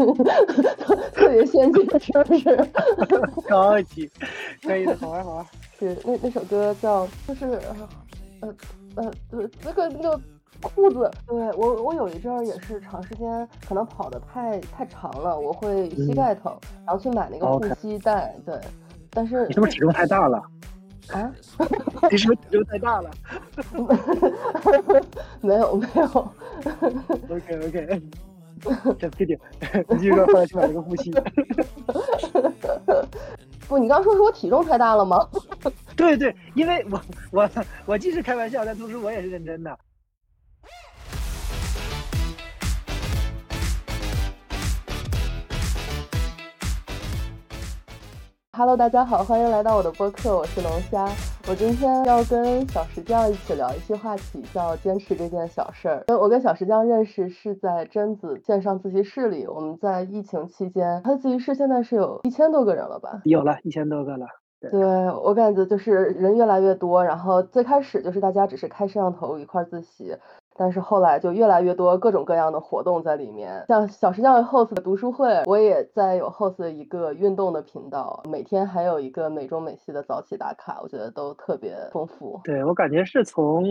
特别先进，是不是？高级，可以的，好 玩好玩。是那那首歌叫就是呃呃呃那个那个裤子，对我我有一阵儿也是长时间可能跑的太太长了，我会膝盖疼，然后去买那个护膝带，对。但是你是不是体重太大了？啊？你是不是体重太大了？没有没有。OK OK，这弟弟，你继续说，后来去买了个护膝。不，你刚说是我体重太大了吗？对对，因为我我我既是开玩笑，但同时我也是认真的。Hello，大家好，欢迎来到我的播客，我是龙虾。我今天要跟小石匠一起聊一期话题，叫坚持这件小事儿。我跟小石匠认识是在贞子线上自习室里，我们在疫情期间，他的自习室现在是有一千多个人了吧？有了一千多个了。对我感觉就是人越来越多，然后最开始就是大家只是开摄像头一块自习。但是后来就越来越多各种各样的活动在里面，像小石匠 host 的读书会，我也在有 host 一个运动的频道，每天还有一个美中美西的早起打卡，我觉得都特别丰富。对我感觉是从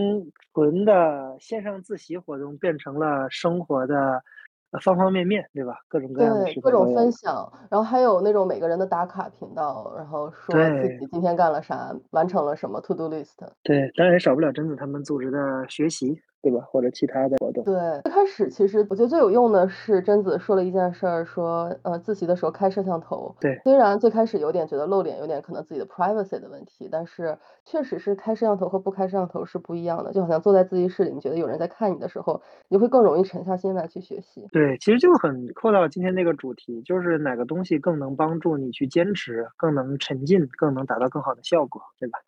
纯的线上自习活动变成了生活的。方方面面，对吧？各种各样的对各种分享，然后还有那种每个人的打卡频道，然后说自己今天干了啥，完成了什么 to do list。对，当然也少不了贞子他们组织的学习，对吧？或者其他的活动。对，最开始其实我觉得最有用的是贞子说了一件事儿，说呃自习的时候开摄像头。对，虽然最开始有点觉得露脸，有点可能自己的 privacy 的问题，但是确实是开摄像头和不开摄像头是不一样的。就好像坐在自习室里，你觉得有人在看你的时候，你会更容易沉下心来去学习。对，其实就很扣到今天那个主题，就是哪个东西更能帮助你去坚持，更能沉浸，更能达到更好的效果，对吧？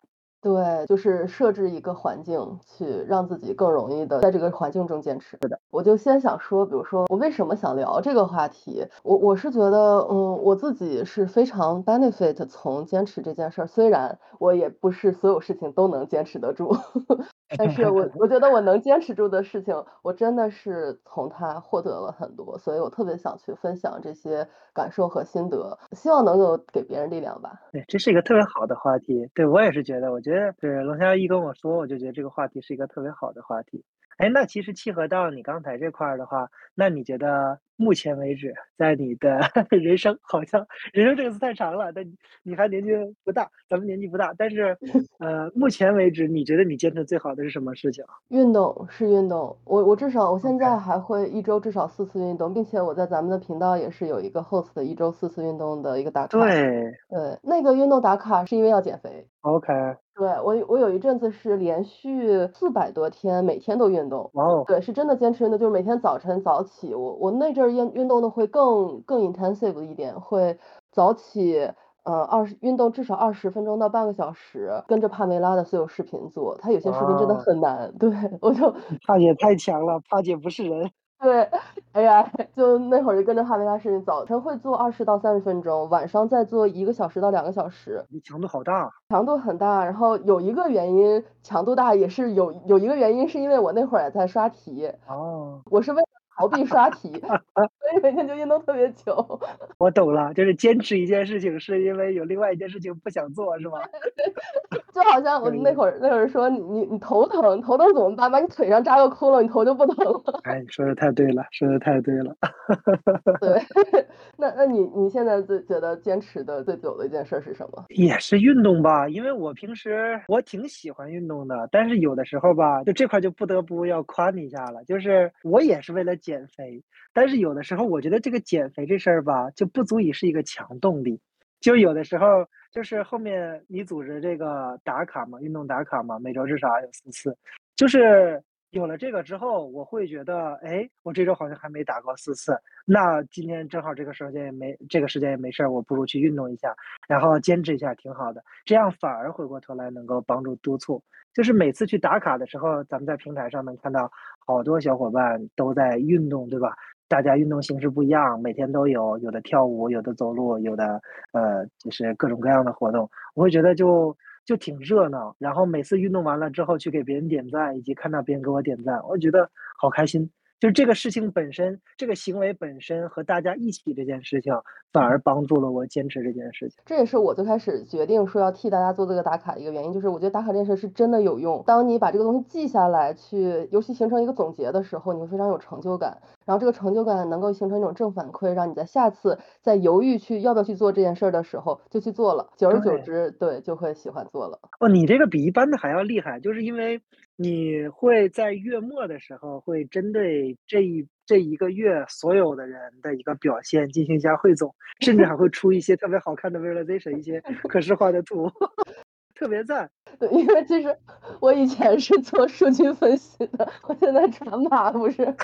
对，就是设置一个环境，去让自己更容易的在这个环境中坚持。是的，我就先想说，比如说我为什么想聊这个话题，我我是觉得，嗯，我自己是非常 benefit 从坚持这件事儿，虽然我也不是所有事情都能坚持得住。但是我 我觉得我能坚持住的事情，我真的是从它获得了很多，所以我特别想去分享这些感受和心得，希望能够给别人力量吧。对，这是一个特别好的话题。对我也是觉得，我觉得对龙虾一跟我说，我就觉得这个话题是一个特别好的话题。哎，那其实契合到你刚才这块儿的话，那你觉得？目前为止，在你的 人生，好像人生这个词太长了，但你还年纪不大，咱们年纪不大，但是，呃，目前为止，你觉得你坚持最好的是什么事情？运动是运动，我我至少我现在还会一周至少四次运动，并且我在咱们的频道也是有一个 host 的一周四次运动的一个打卡。对对，那个运动打卡是因为要减肥。OK。对我我有一阵子是连续四百多天每天都运动。哦。对，是真的坚持运动，就是每天早晨早起，我我那阵儿。运运动的会更更 intensive 一点，会早起，呃，二十运动至少二十分钟到半个小时，跟着帕梅拉的所有视频做，他有些视频真的很难，对我就帕姐太强了，帕姐不是人，对，哎呀，就那会儿就跟着哈维拉视频，早晨会做二十到三十分钟，晚上再做一个小时到两个小时，你强度好大，强度很大，然后有一个原因强度大也是有有一个原因是因为我那会儿也在刷题，哦，我是为。逃避刷题，所以每天就运动特别久。我懂了，就是坚持一件事情，是因为有另外一件事情不想做，是吗？就好像我那会儿那会儿说你你头疼，头疼怎么办？把你腿上扎个窟窿，你头就不疼了。哎，你说的太对了，说的太对了。对，那那你你现在最觉得坚持的最久的一件事是什么？也是运动吧，因为我平时我挺喜欢运动的，但是有的时候吧，就这块就不得不要夸你一下了，就是我也是为了。减肥，但是有的时候我觉得这个减肥这事儿吧，就不足以是一个强动力。就有的时候，就是后面你组织这个打卡嘛，运动打卡嘛，每周至少有四次。就是有了这个之后，我会觉得，哎，我这周好像还没打过四次，那今天正好这个时间也没这个时间也没事儿，我不如去运动一下，然后坚持一下，挺好的。这样反而回过头来能够帮助督促。就是每次去打卡的时候，咱们在平台上能看到好多小伙伴都在运动，对吧？大家运动形式不一样，每天都有，有的跳舞，有的走路，有的呃，就是各种各样的活动。我会觉得就就挺热闹。然后每次运动完了之后，去给别人点赞，以及看到别人给我点赞，我觉得好开心。就是这个事情本身，这个行为本身和大家一起这件事情，反而帮助了我坚持这件事情。这也是我最开始决定说要替大家做这个打卡的一个原因，就是我觉得打卡这件事是真的有用。当你把这个东西记下来，去尤其形成一个总结的时候，你会非常有成就感。然后这个成就感能够形成一种正反馈，让你在下次在犹豫去要不要去做这件事儿的时候，就去做了。久而久之，对，就会喜欢做了。哦，你这个比一般的还要厉害，就是因为你会在月末的时候，会针对这一这一个月所有的人的一个表现进行一下汇总，甚至还会出一些特别好看的 visualization，一些可视化的图，特别赞。对，因为其实我以前是做数据分析的，我现在转码不是。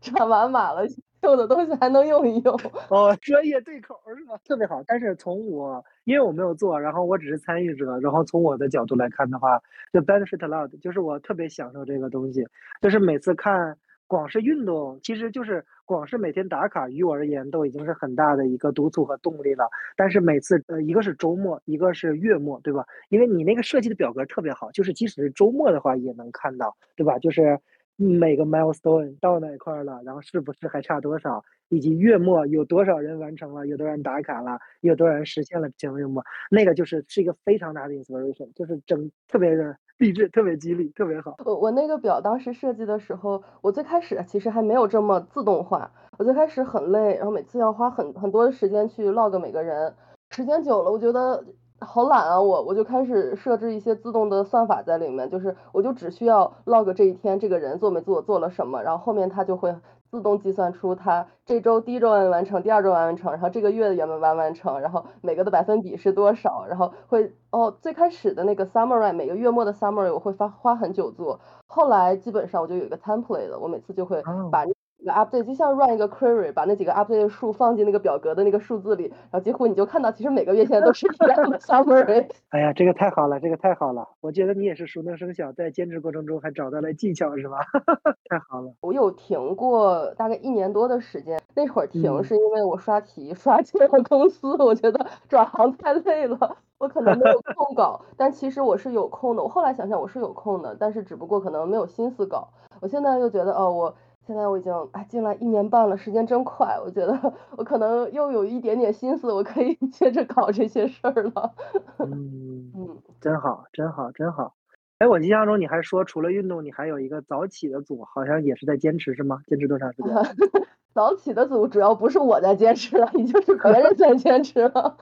转完码了，旧的东西还能用一用。哦，专业对口是吧？特别好。但是从我，因为我没有做，然后我只是参与者，然后从我的角度来看的话，就 benefit a lot，就是我特别享受这个东西。就是每次看，广式运动，其实就是广式每天打卡，于我而言都已经是很大的一个督促和动力了。但是每次，呃，一个是周末，一个是月末，对吧？因为你那个设计的表格特别好，就是即使是周末的话也能看到，对吧？就是。每个 milestone 到哪块了，然后是不是还差多少，以及月末有多少人完成了，有多少人打卡了，有多少人实现了这个月末，那个就是是一个非常大的 inspiration，就是整特别的励志，特别激励，特别好。我我那个表当时设计的时候，我最开始其实还没有这么自动化，我最开始很累，然后每次要花很很多的时间去 log 每个人，时间久了，我觉得。好懒啊，我我就开始设置一些自动的算法在里面，就是我就只需要 log 这一天这个人做没做做了什么，然后后面他就会自动计算出他这周第一周完完成，第二周完完成，然后这个月的原本完完成，然后每个的百分比是多少，然后会哦最开始的那个 summary 每个月末的 summary 我会花花很久做，后来基本上我就有一个 template 了，我每次就会把。个 update 就像 run 一个 query，把那几个 update 的数放进那个表格的那个数字里，然后几乎你就看到，其实每个月现在都是一样的 summary。哎呀，这个太好了，这个太好了！我觉得你也是熟能生巧，在兼职过程中还找到了技巧，是吧？太好了。我有停过大概一年多的时间，那会儿停是因为我刷题刷进了公司，我觉得转行太累了，我可能没有 空搞。但其实我是有空的，我后来想想我是有空的，但是只不过可能没有心思搞。我现在又觉得，哦，我。现在我已经哎进来一年半了，时间真快。我觉得我可能又有一点点心思，我可以 接着搞这些事儿了。嗯嗯，真好，真好，真好。哎，我印象中你还说除了运动，你还有一个早起的组，好像也是在坚持是吗？坚持多长时间？早起的组主要不是我在坚持了，已经是别人在坚持了。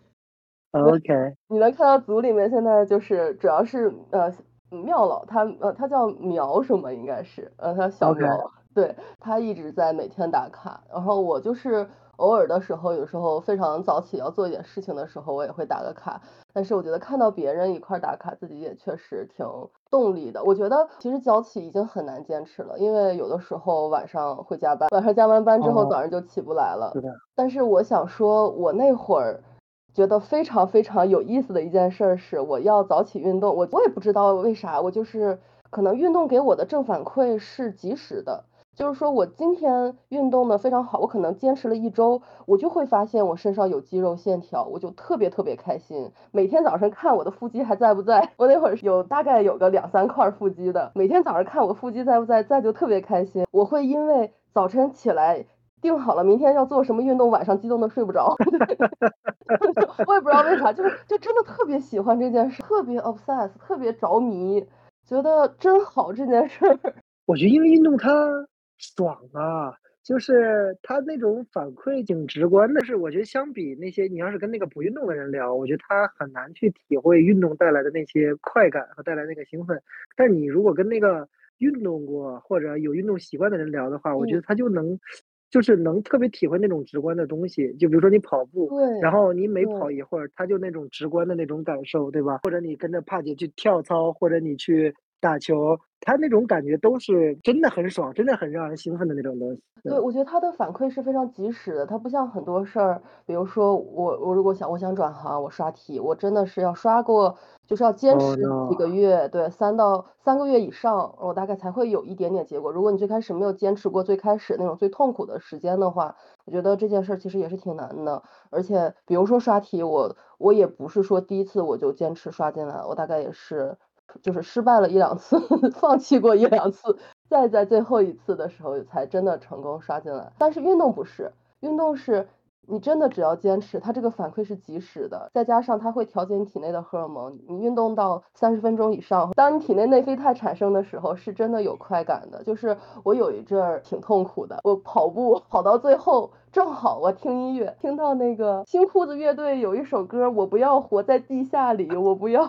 OK。你能看到组里面现在就是主要是呃妙老他呃他叫苗什么应该是呃他小苗。对他一直在每天打卡，然后我就是偶尔的时候，有时候非常早起要做一点事情的时候，我也会打个卡。但是我觉得看到别人一块打卡，自己也确实挺动力的。我觉得其实早起已经很难坚持了，因为有的时候晚上会加班，晚上加完班之后早上就起不来了。是。但是我想说，我那会儿觉得非常非常有意思的一件事是，我要早起运动。我我也不知道为啥，我就是可能运动给我的正反馈是及时的。就是说我今天运动的非常好，我可能坚持了一周，我就会发现我身上有肌肉线条，我就特别特别开心。每天早上看我的腹肌还在不在，我那会儿有大概有个两三块腹肌的，每天早上看我腹肌在不在，在就特别开心。我会因为早晨起来定好了明天要做什么运动，晚上激动的睡不着。我也不知道为啥，就是就真的特别喜欢这件事，特别 obsess，特别着迷，觉得真好这件事儿。我觉得因为运动它。爽啊！就是他那种反馈挺直观的，是我觉得相比那些你要是跟那个不运动的人聊，我觉得他很难去体会运动带来的那些快感和带来那个兴奋。但你如果跟那个运动过或者有运动习惯的人聊的话，我觉得他就能，就是能特别体会那种直观的东西。就比如说你跑步，然后你每跑一会儿，他就那种直观的那种感受，对吧？或者你跟着帕姐去跳操，或者你去打球。他那种感觉都是真的很爽，真的很让人兴奋的那种东西。对，我觉得他的反馈是非常及时的，他不像很多事儿，比如说我我如果想我想转行，我刷题，我真的是要刷过，就是要坚持几个月，对，三到三个月以上，我大概才会有一点点结果。如果你最开始没有坚持过最开始那种最痛苦的时间的话，我觉得这件事儿其实也是挺难的。而且比如说刷题，我我也不是说第一次我就坚持刷进来，我大概也是。就是失败了一两次，放弃过一两次，再在最后一次的时候才真的成功刷进来。但是运动不是，运动是。你真的只要坚持，它这个反馈是及时的，再加上它会调节你体内的荷尔蒙。你运动到三十分钟以上，当你体内内啡肽产生的时候，是真的有快感的。就是我有一阵儿挺痛苦的，我跑步跑到最后。正好我听音乐，听到那个新裤子乐队有一首歌，我不要活在地下里，我不要，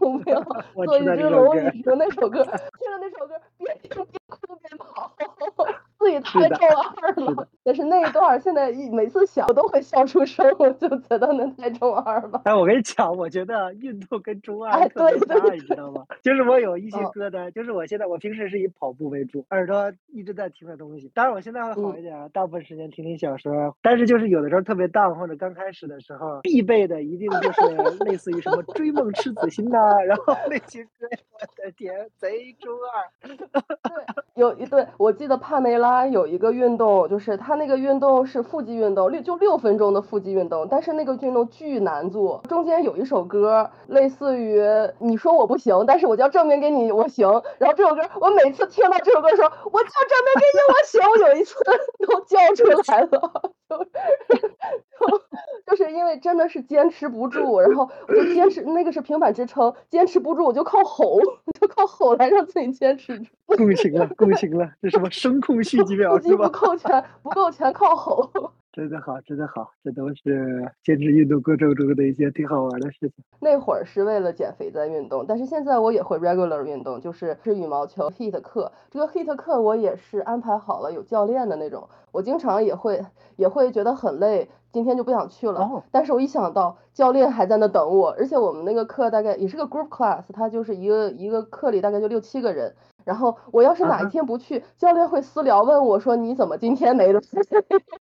我不要 做一只蝼蚁。就那首歌，听了那首歌，边听边哭边跑，自己太中二了。但是那一段现在一每次想，我都会笑出声，我就觉得那太中二了。哎，我跟你讲，我觉得运动跟中二特别搭，你知道吗？就是我有一些歌单，就是我现在我平时是以跑步为主，耳朵一直在听的东西。当然我现在会好一点啊，大部分时间听听小。说，但是就是有的时候特别荡或者刚开始的时候，必备的一定就是类似于什么追梦赤子心呐，然后 那些歌，我的天，贼中二。对，有一对，我记得帕梅拉有一个运动，就是他那个运动是腹肌运动，六就六分钟的腹肌运动，但是那个运动巨难做。中间有一首歌，类似于你说我不行，但是我就要证明给你我行。然后这首歌，我每次听到这首歌的时候，我就证明给你我行。我有一次都叫出来了。就就是因为真的是坚持不住，然后我就坚持，那个是平板支撑，坚持不住我就靠吼，就靠吼来让自己坚持住。共情了，共情了，这什么声控续几秒是吧？不够全，不够全靠吼。真的好，真的好，这都是坚持运动过程中的一些挺好玩的事情。那会儿是为了减肥在运动，但是现在我也会 regular 运动，就是是羽毛球 hit 课。这个 hit 课我也是安排好了，有教练的那种。我经常也会也会觉得很累，今天就不想去了。但是我一想到教练还在那等我，而且我们那个课大概也是个 group class，它就是一个一个课里大概就六七个人。然后我要是哪一天不去，教练会私聊问我说你怎么今天没了？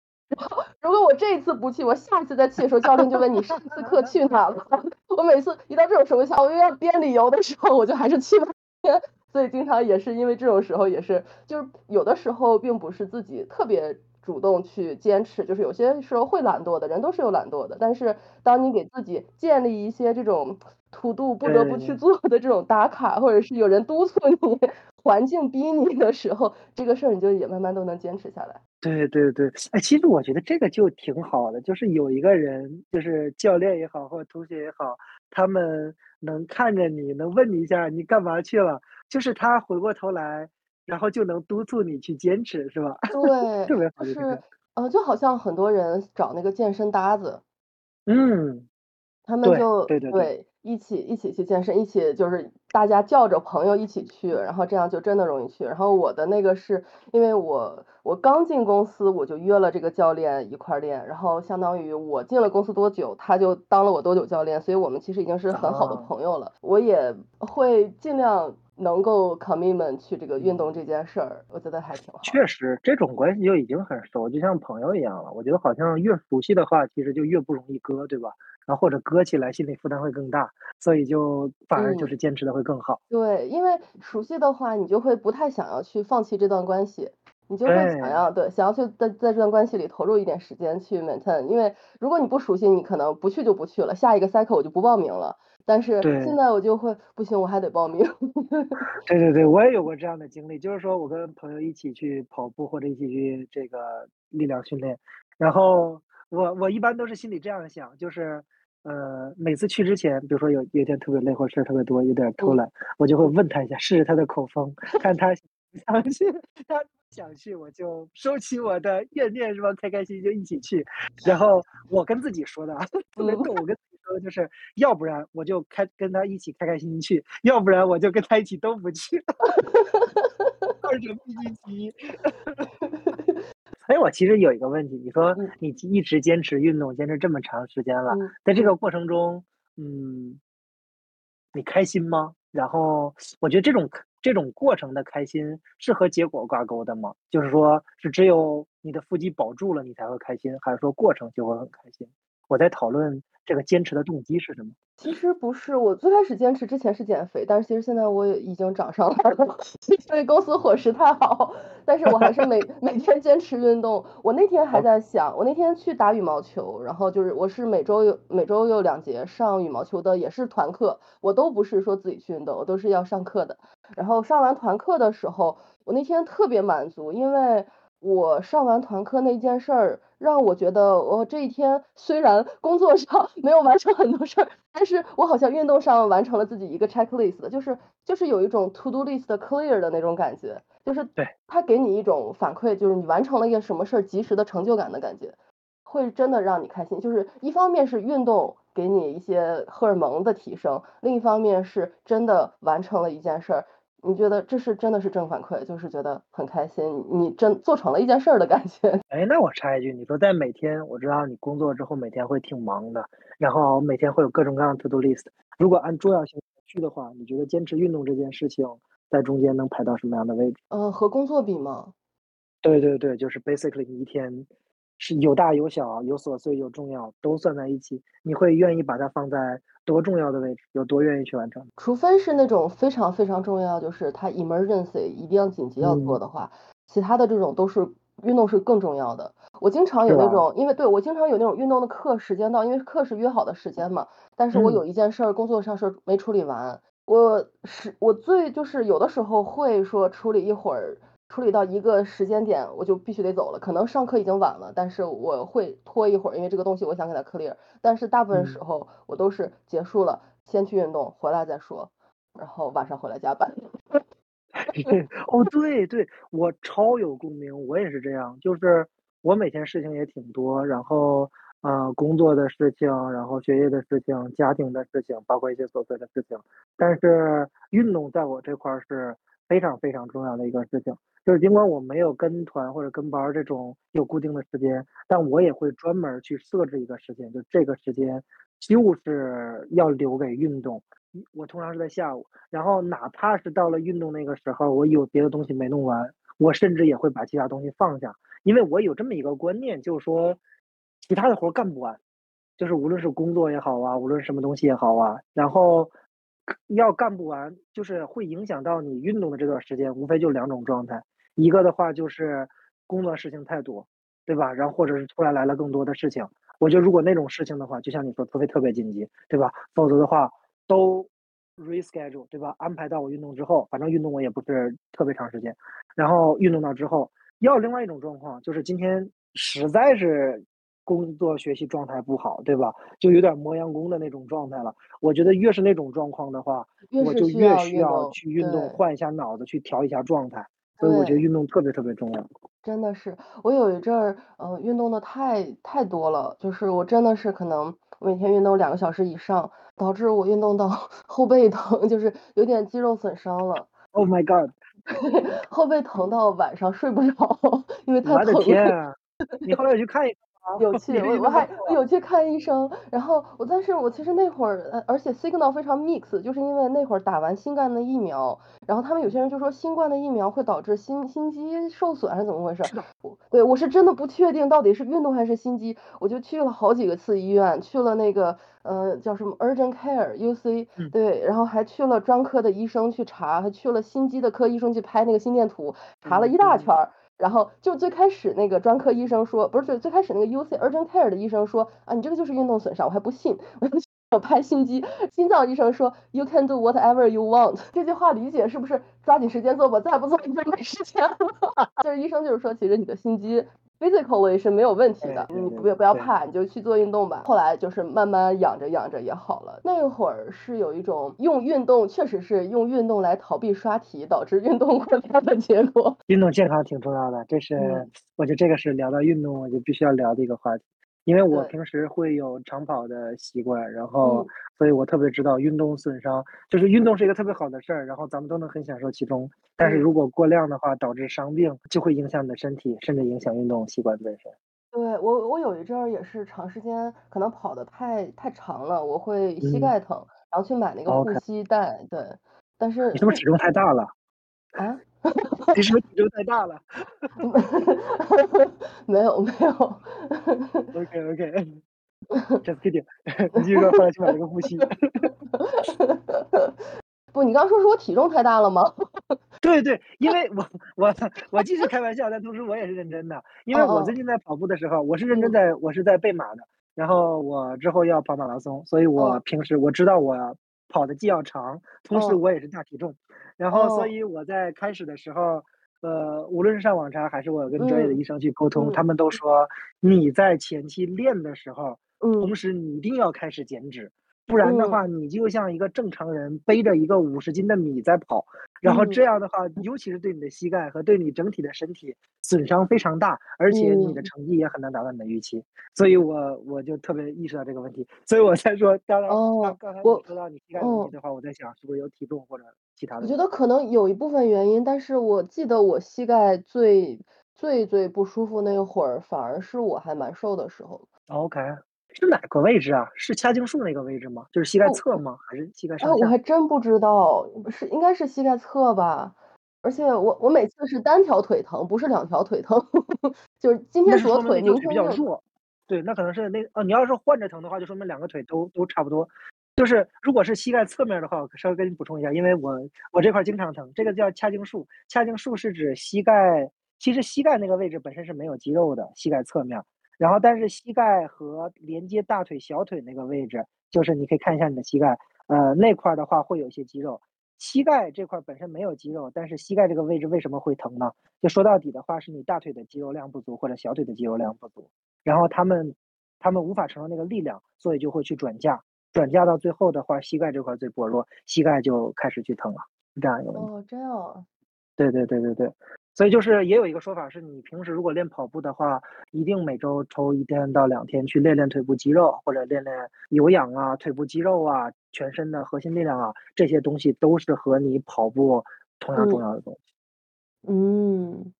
我这一次不去，我下一次再去的时候，教练就问你上次课去哪了。我每次一到这种时候，我又要编理由的时候，我就还是去吧。所以经常也是因为这种时候，也是就是有的时候并不是自己特别主动去坚持，就是有些时候会懒惰的人都是有懒惰的。但是当你给自己建立一些这种 to do 不得不去做的这种打卡，或者是有人督促你。环境逼你的时候，这个事儿你就也慢慢都能坚持下来。对对对，哎，其实我觉得这个就挺好的，就是有一个人，就是教练也好，或者同学也好，他们能看着你，能问你一下你干嘛去了，就是他回过头来，然后就能督促你去坚持，是吧？对，特别好，就是，呃，就好像很多人找那个健身搭子，嗯，他们就对对对。一起一起去健身，一起就是大家叫着朋友一起去，然后这样就真的容易去。然后我的那个是因为我我刚进公司，我就约了这个教练一块练，然后相当于我进了公司多久，他就当了我多久教练，所以我们其实已经是很好的朋友了。我也会尽量能够 commitment 去这个运动这件事儿，我觉得还挺好。确实，这种关系就已经很熟，就像朋友一样了。我觉得好像越熟悉的话，其实就越不容易割，对吧？然后或者割起来，心理负担会更大，所以就反而就是坚持的会更好。对，因为熟悉的话，你就会不太想要去放弃这段关系，你就会想要对想要去在在这段关系里投入一点时间去 maintain。因为如果你不熟悉，你可能不去就不去了，下一个 cycle 我就不报名了。但是现在我就会不行，我还得报名。对对对，我也有过这样的经历，就是说我跟朋友一起去跑步或者一起去这个力量训练，然后我我一般都是心里这样想，就是。呃，每次去之前，比如说有有一天特别累或者事儿特别多，有点偷懒，我就会问他一下，试试他的口风，看他想去。他想去，我就收起我的怨念，是吧？开开心心就一起去。然后我跟自己说的，特别逗，我跟自己说的就是，要不然我就开跟他一起开开心心去，要不然我就跟他一起都不去。二者必须其一。哎，我其实有一个问题，你说你一直坚持运动，坚持这么长时间了，在这个过程中，嗯，你开心吗？然后我觉得这种这种过程的开心是和结果挂钩的吗？就是说，是只有你的腹肌保住了，你才会开心，还是说过程就会很开心？我在讨论这个坚持的动机是什么？其实不是，我最开始坚持之前是减肥，但是其实现在我也已经长上来了，因为公司伙食太好，但是我还是每 每天坚持运动。我那天还在想，我那天去打羽毛球，然后就是我是每周有每周有两节上羽毛球的，也是团课，我都不是说自己去运动，我都是要上课的。然后上完团课的时候，我那天特别满足，因为。我上完团课那件事儿，让我觉得我这一天虽然工作上 没有完成很多事儿，但是我好像运动上完成了自己一个 checklist，就是就是有一种 to do list clear 的那种感觉，就是对他给你一种反馈，就是你完成了一个什么事儿，及时的成就感的感觉，会真的让你开心。就是一方面是运动给你一些荷尔蒙的提升，另一方面是真的完成了一件事儿。你觉得这是真的是正反馈，就是觉得很开心，你真做成了一件事儿的感觉。哎，那我插一句，你说在每天，我知道你工作之后每天会挺忙的，然后每天会有各种各样的 to do list。如果按重要性去的话，你觉得坚持运动这件事情在中间能排到什么样的位置？呃，和工作比吗？对对对，就是 basically 你一天是有大有小，有琐碎有重要，都算在一起，你会愿意把它放在？多重要的位置，有多愿意去完成？除非是那种非常非常重要，就是它 emergency 一定要紧急要做的话，其他的这种都是运动是更重要的。我经常有那种，因为对我经常有那种运动的课时间到，因为课是约好的时间嘛，但是我有一件事儿工作上事儿没处理完，我是我最就是有的时候会说处理一会儿。处理到一个时间点，我就必须得走了。可能上课已经晚了，但是我会拖一会儿，因为这个东西我想给它 clear。但是大部分时候我都是结束了，先去运动，回来再说，然后晚上回来加班。哦，对对，我超有共鸣，我也是这样。就是我每天事情也挺多，然后呃，工作的事情，然后学业的事情，家庭的事情，包括一些琐碎的事情。但是运动在我这块是非常非常重要的一个事情。就是尽管我没有跟团或者跟班这种有固定的时间，但我也会专门去设置一个时间，就这个时间就是要留给运动。我通常是在下午，然后哪怕是到了运动那个时候，我有别的东西没弄完，我甚至也会把其他东西放下，因为我有这么一个观念，就是说其他的活干不完，就是无论是工作也好啊，无论什么东西也好啊，然后。要干不完，就是会影响到你运动的这段时间，无非就两种状态。一个的话就是工作事情太多，对吧？然后或者是突然来了更多的事情。我觉得如果那种事情的话，就像你说，特别特别紧急，对吧？否则的话都 reschedule，对吧？安排到我运动之后，反正运动我也不是特别长时间。然后运动到之后，要另外一种状况，就是今天实在是。工作学习状态不好，对吧？就有点磨洋工的那种状态了。我觉得越是那种状况的话，我就越需要去运动，换一下脑子，去调一下状态。所以我觉得运动特别特别重要。真的是，我有一阵儿，呃，运动的太太多了，就是我真的是可能每天运动两个小时以上，导致我运动到 后背疼，就是有点肌肉损伤了。Oh my god！后背疼到晚上睡不着，因为太疼了。我的天啊！你后来有去看一？有 去，我我还有去看医生，然后我但是我其实那会儿，而且 signal 非常 mix，就是因为那会儿打完新冠的疫苗，然后他们有些人就说新冠的疫苗会导致心心肌受损还是怎么回事？对我是真的不确定到底是运动还是心肌，我就去了好几个次医院，去了那个呃叫什么 urgent care UC，对，然后还去了专科的医生去查，还去了心肌的科医生去拍那个心电图，查了一大圈儿。然后就最开始那个专科医生说，不是最最开始那个 U C urgent care 的医生说啊，你这个就是运动损伤，我还不信，我要拍心肌，心脏医生说 You can do whatever you want，这句话理解是不是抓紧时间做吧，再不做你就没时间了。就是医生就是说，其实你的心肌。Physically 是没有问题的，你不不要怕，你就去做运动吧。后来就是慢慢养着养着也好了。那会儿是有一种用运动，确实是用运动来逃避刷题，导致运动过量的结果。运动健康挺重要的，这是我觉得这个是聊到运动我就必须要聊的一个话题。因为我平时会有长跑的习惯，然后，所以我特别知道运动损伤，就是运动是一个特别好的事儿，然后咱们都能很享受其中。但是如果过量的话，导致伤病，就会影响你的身体，甚至影响运动习惯本身。对我，我有一阵儿也是长时间可能跑的太太长了，我会膝盖疼，然后去买那个护膝带。对，但是你是不是体重太大了？啊？你是不是体重太大了？没有没有。OK OK。Just kidding，你继续说，后来去买了个护膝。不，你刚说是我体重太大了吗？对对，因为我我我既是开玩笑，但同时我也是认真的。因为我最近在跑步的时候，我是认真在，我是在备马的。然后我之后要跑马拉松，所以我平时我知道我跑的既要长，同时我也是大体重。然后，所以我在开始的时候，呃，无论是上网查还是我跟专业的医生去沟通，他们都说你在前期练的时候，同时你一定要开始减脂。不然的话，你就像一个正常人背着一个五十斤的米在跑，然后这样的话，尤其是对你的膝盖和对你整体的身体损伤非常大，而且你的成绩也很难达到你的预期。所以我我就特别意识到这个问题，所以我才说，当然，刚才你说到你膝盖问题的话，我在想是不是有体重或者其他的。我觉得可能有一部分原因，但是我记得我膝盖最最最不舒服那会儿，反而是我还蛮瘦的时候。OK。是哪个位置啊？是掐胫束那个位置吗？就是膝盖侧吗？还是膝盖上下？我还真不知道，是应该是膝盖侧吧。而且我我每次是单条腿疼，不是两条腿疼，就是今天左腿，明天比较弱。对，那可能是那哦，你要是换着疼的话，就说明两个腿都都差不多。就是如果是膝盖侧面的话，我稍微跟你补充一下，因为我我这块经常疼，这个叫掐胫束。掐胫束是指膝盖，其实膝盖那个位置本身是没有肌肉的，膝盖侧面。然后，但是膝盖和连接大腿、小腿那个位置，就是你可以看一下你的膝盖，呃，那块的话会有一些肌肉。膝盖这块本身没有肌肉，但是膝盖这个位置为什么会疼呢？就说到底的话，是你大腿的肌肉量不足或者小腿的肌肉量不足，然后他们他们无法承受那个力量，所以就会去转嫁，转嫁到最后的话，膝盖这块最薄弱，膝盖就开始去疼了，是这样一个问题。哦，这样。对对对对对。所以就是也有一个说法，是你平时如果练跑步的话，一定每周抽一天到两天去练练腿部肌肉，或者练练有氧啊、腿部肌肉啊、全身的核心力量啊，这些东西都是和你跑步同样重要的东西。嗯，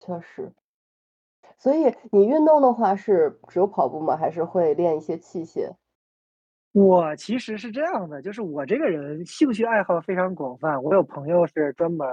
确实。所以你运动的话是只有跑步吗？还是会练一些器械？我其实是这样的，就是我这个人兴趣爱好非常广泛，我有朋友是专门。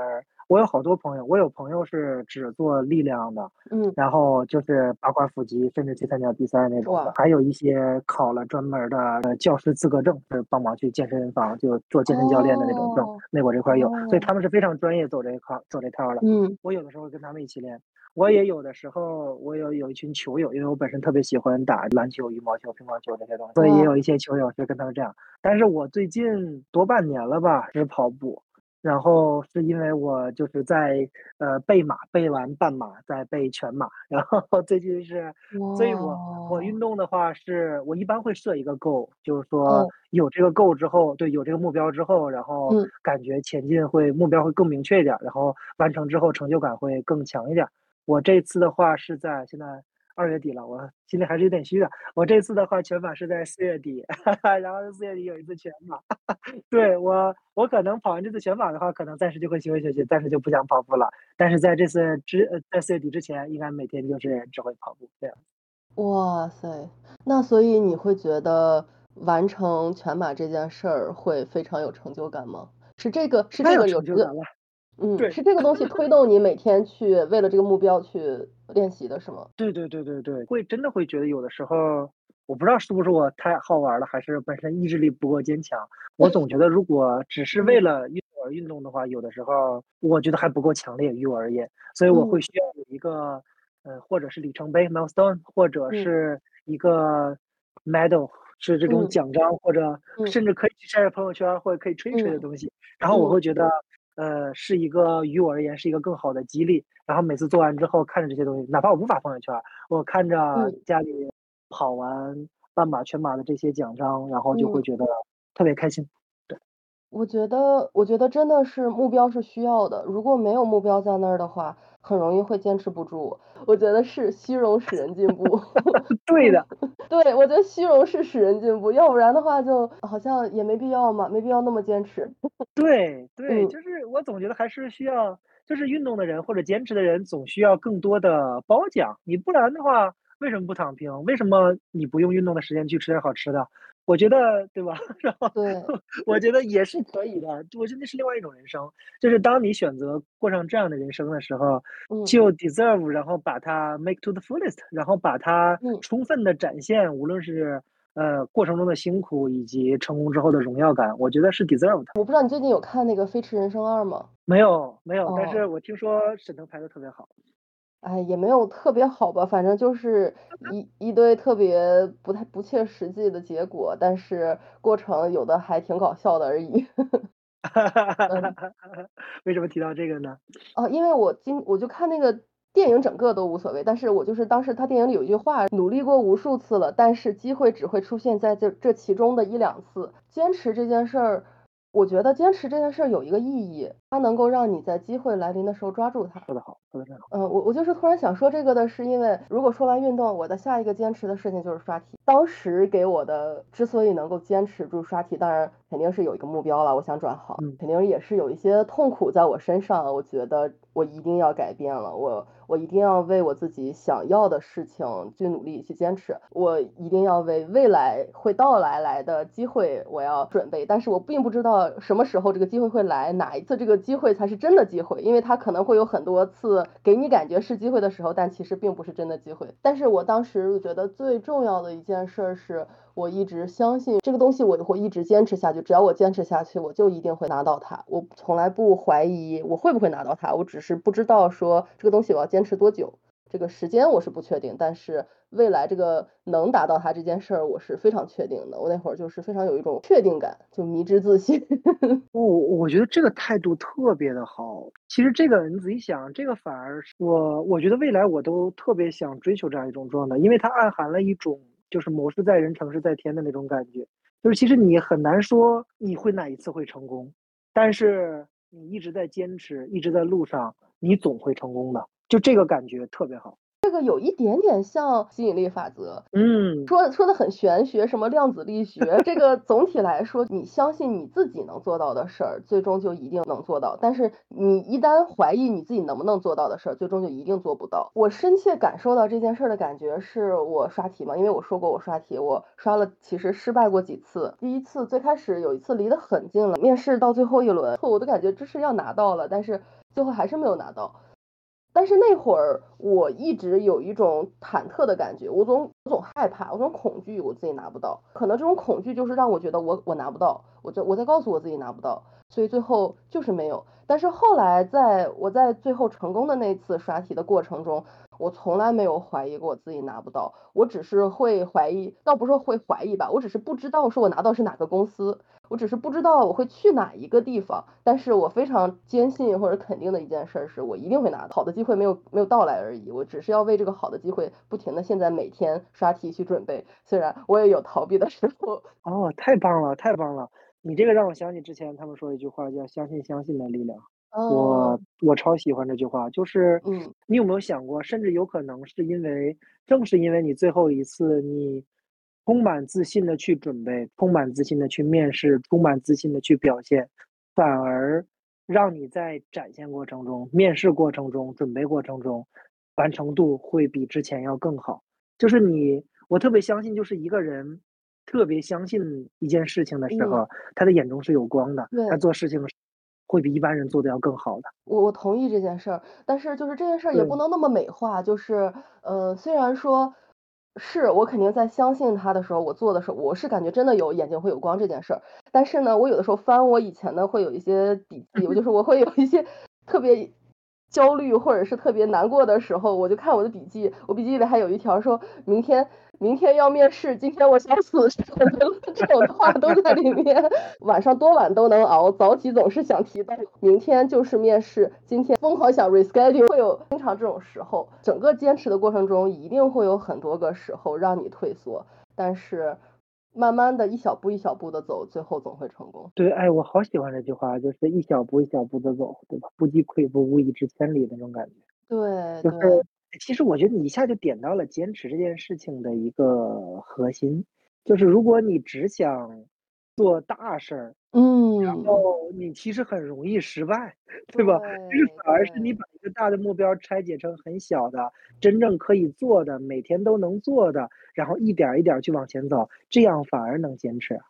我有好多朋友，我有朋友是只做力量的，嗯，然后就是八块腹肌，甚至去参加比赛那种的，还有一些考了专门的教师资格证，是帮忙去健身房就做健身教练的那种证，那我这块有，所以他们是非常专业走这一块走这套的，嗯，我有的时候跟他们一起练，我也有的时候我有有一群球友，因为我本身特别喜欢打篮球、羽毛球、乒乓球这些东西，所以也有一些球友是跟他们这样，但是我最近多半年了吧是跑步。然后是因为我就是在呃背马，背完半马再背全马，然后最近是，所以我我运动的话是我一般会设一个 goal，就是说有这个 goal 之后，对，有这个目标之后，然后感觉前进会目标会更明确一点，然后完成之后成就感会更强一点。我这次的话是在现在。二月底了，我心里还是有点虚的。我这次的话，全马是在四月底，然后四月底有一次全马。对我，我可能跑完这次全马的话，可能暂时就会休息休息，暂时就不想跑步了。但是在这次之呃，在四月底之前，应该每天就是只会跑步这样。哇塞，那所以你会觉得完成全马这件事儿会非常有成就感吗？是这个，是这个有这个。嗯，对，是这个东西推动你每天去为了这个目标去练习的是吗？对对对对对，会真的会觉得有的时候，我不知道是不是我太好玩了，还是本身意志力不够坚强。我总觉得如果只是为了运动而运动的话，有的时候我觉得还不够强烈于我而言，所以我会需要有一个，呃，或者是里程碑 milestone，或者是一个 medal，是这种奖章，或者甚至可以去晒晒朋友圈或者可以吹吹的东西，然后我会觉得。呃，是一个于我而言是一个更好的激励。然后每次做完之后，看着这些东西，哪怕我无法朋友圈，我看着家里跑完半马、全马的这些奖章，然后就会觉得特别开心。对，我觉得，我觉得真的是目标是需要的。如果没有目标在那儿的话，很容易会坚持不住。我觉得是虚荣使人进步。对的，对，我觉得虚荣是使人进步，要不然的话，就好像也没必要嘛，没必要那么坚持。对对，就是我总觉得还是需要，就是运动的人或者坚持的人，总需要更多的褒奖。你不然的话，为什么不躺平？为什么你不用运动的时间去吃点好吃的？我觉得对吧？然后对，我觉得也是可以的。我觉得那是另外一种人生，就是当你选择过上这样的人生的时候，嗯就 deserve，然后把它 make to the fullest，然后把它嗯充分的展现，无论是呃过程中的辛苦以及成功之后的荣耀感，我觉得是 deserve 的。我不知道你最近有看那个《飞驰人生二》吗？没有没有，但哦是我听说沈腾拍的特别好。哎，也没有特别好吧，反正就是一一堆特别不太不切实际的结果，但是过程有的还挺搞笑的而已。为什么提到这个呢？哦，因为我今我就看那个电影整个都无所谓，但是我就是当时他电影里有一句话，努力过无数次了，但是机会只会出现在这这其中的一两次。坚持这件事儿，我觉得坚持这件事儿有一个意义，它能够让你在机会来临的时候抓住它。说得好，说得真好。嗯，我我就是突然想说这个的，是因为如果说完运动，我的下一个坚持的事情就是刷题。当时给我的之所以能够坚持住刷题，当然肯定是有一个目标了，我想转行，嗯肯定也是有一些痛苦在我身上，我觉得我一定要改变了，我我一定要为我自己想要的事情去努力去坚持，我一定要为未来会到来来的机会我要准备，但是我并不知道什么时候这个机会会来，哪一次这个机会才是真的机会，因为它可能会有很多次给你感觉是机会的时候，但其实并不是真的机会。但是我当时觉得最重要的一件事儿是。我一直相信这个东西，我就会一直坚持下去。只要我坚持下去，我就一定会拿到它。我从来不怀疑我会不会拿到它，我只是不知道说这个东西我要坚持多久。这个时间我是不确定，但是未来这个能达到它这件事儿，我是非常确定的。我那会儿就是非常有一种确定感，就迷之自信。我我觉得这个态度特别的好。其实这个你仔细想，这个反而是我我觉得未来我都特别想追求这样一种状态，因为它暗含了一种就是谋事在人，成事在天的那种感觉。就是其实你很难说你会哪一次会成功，但是你一直在坚持，一直在路上，你总会成功的。就这个感觉特别好。这个有一点点像吸引力法则，嗯，说说的很玄学，什么量子力学。这个总体来说，你相信你自己能做到的事儿，最终就一定能做到。但是你一旦怀疑你自己能不能做到的事儿，最终就一定做不到。我深切感受到这件事儿的感觉是我刷题嘛，因为我说过我刷题，我刷了，其实失败过几次。第一次最开始有一次离得很近了，面试到最后一轮，我都感觉这是要拿到了，但是最后还是没有拿到。但是那会儿我一直有一种忐忑的感觉，我总我总害怕，我总恐惧我自己拿不到。可能这种恐惧就是让我觉得我我拿不到，我就我在告诉我自己拿不到，所以最后就是没有。但是后来在我在最后成功的那次刷题的过程中，我从来没有怀疑过我自己拿不到，我只是会怀疑，倒不是会怀疑吧，我只是不知道说我拿到是哪个公司。我只是不知道我会去哪一个地方，但是我非常坚信或者肯定的一件事是我一定会拿到好的机会没有没有到来而已，我只是要为这个好的机会不停的现在每天刷题去准备，虽然我也有逃避的时候。哦，太棒了，太棒了！你这个让我想起之前他们说一句话，叫“相信相信的力量”。哦我我超喜欢这句话，就是嗯你有没有想过，甚至有可能是因为，正是因为你最后一次你充满自信的去准备，充满自信的去面试，充满自信的去表现，反而让你在展现过程中、面试过程中、准备过程中，完成度会比之前要更好。就是你，我特别相信，就是一个人特别相信一件事情的时候，嗯他的眼中是有光的，他做事情是会比一般人做的要更好的。我我同意这件事儿，但是就是这件事儿也不能那么美化，就是呃，虽然说是我肯定在相信他的时候，我做的时候，我是感觉真的有眼睛会有光这件事儿，但是呢，我有的时候翻我以前的会有一些笔记，我就是我会有一些特别焦虑或者是特别难过的时候，我就看我的笔记，我笔记里还有一条说明天。明天要面试，今天我想死，这种这种话都在里面。晚上多晚都能熬，早起总是想提到明天就是面试，今天疯狂想 reschedule，会有经常这种时候。整个坚持的过程中，一定会有很多个时候让你退缩，但是慢慢的一小步一小步的走，最后总会成功。对，哎，我好喜欢这句话，就是一小步一小步的走，对吧？不积跬步，无以至千里的那种感觉。对对就是，其实我觉得你一下就点到了坚持这件事情的一个核心，就是如果你只想做大事儿，嗯。然后你其实很容易失败，对吧？其实对，反而是你。把一个大的目标拆解成很小的，真正可以做的，每天都能做的，然后一点儿一点儿去往前走，这样反而能坚持啊。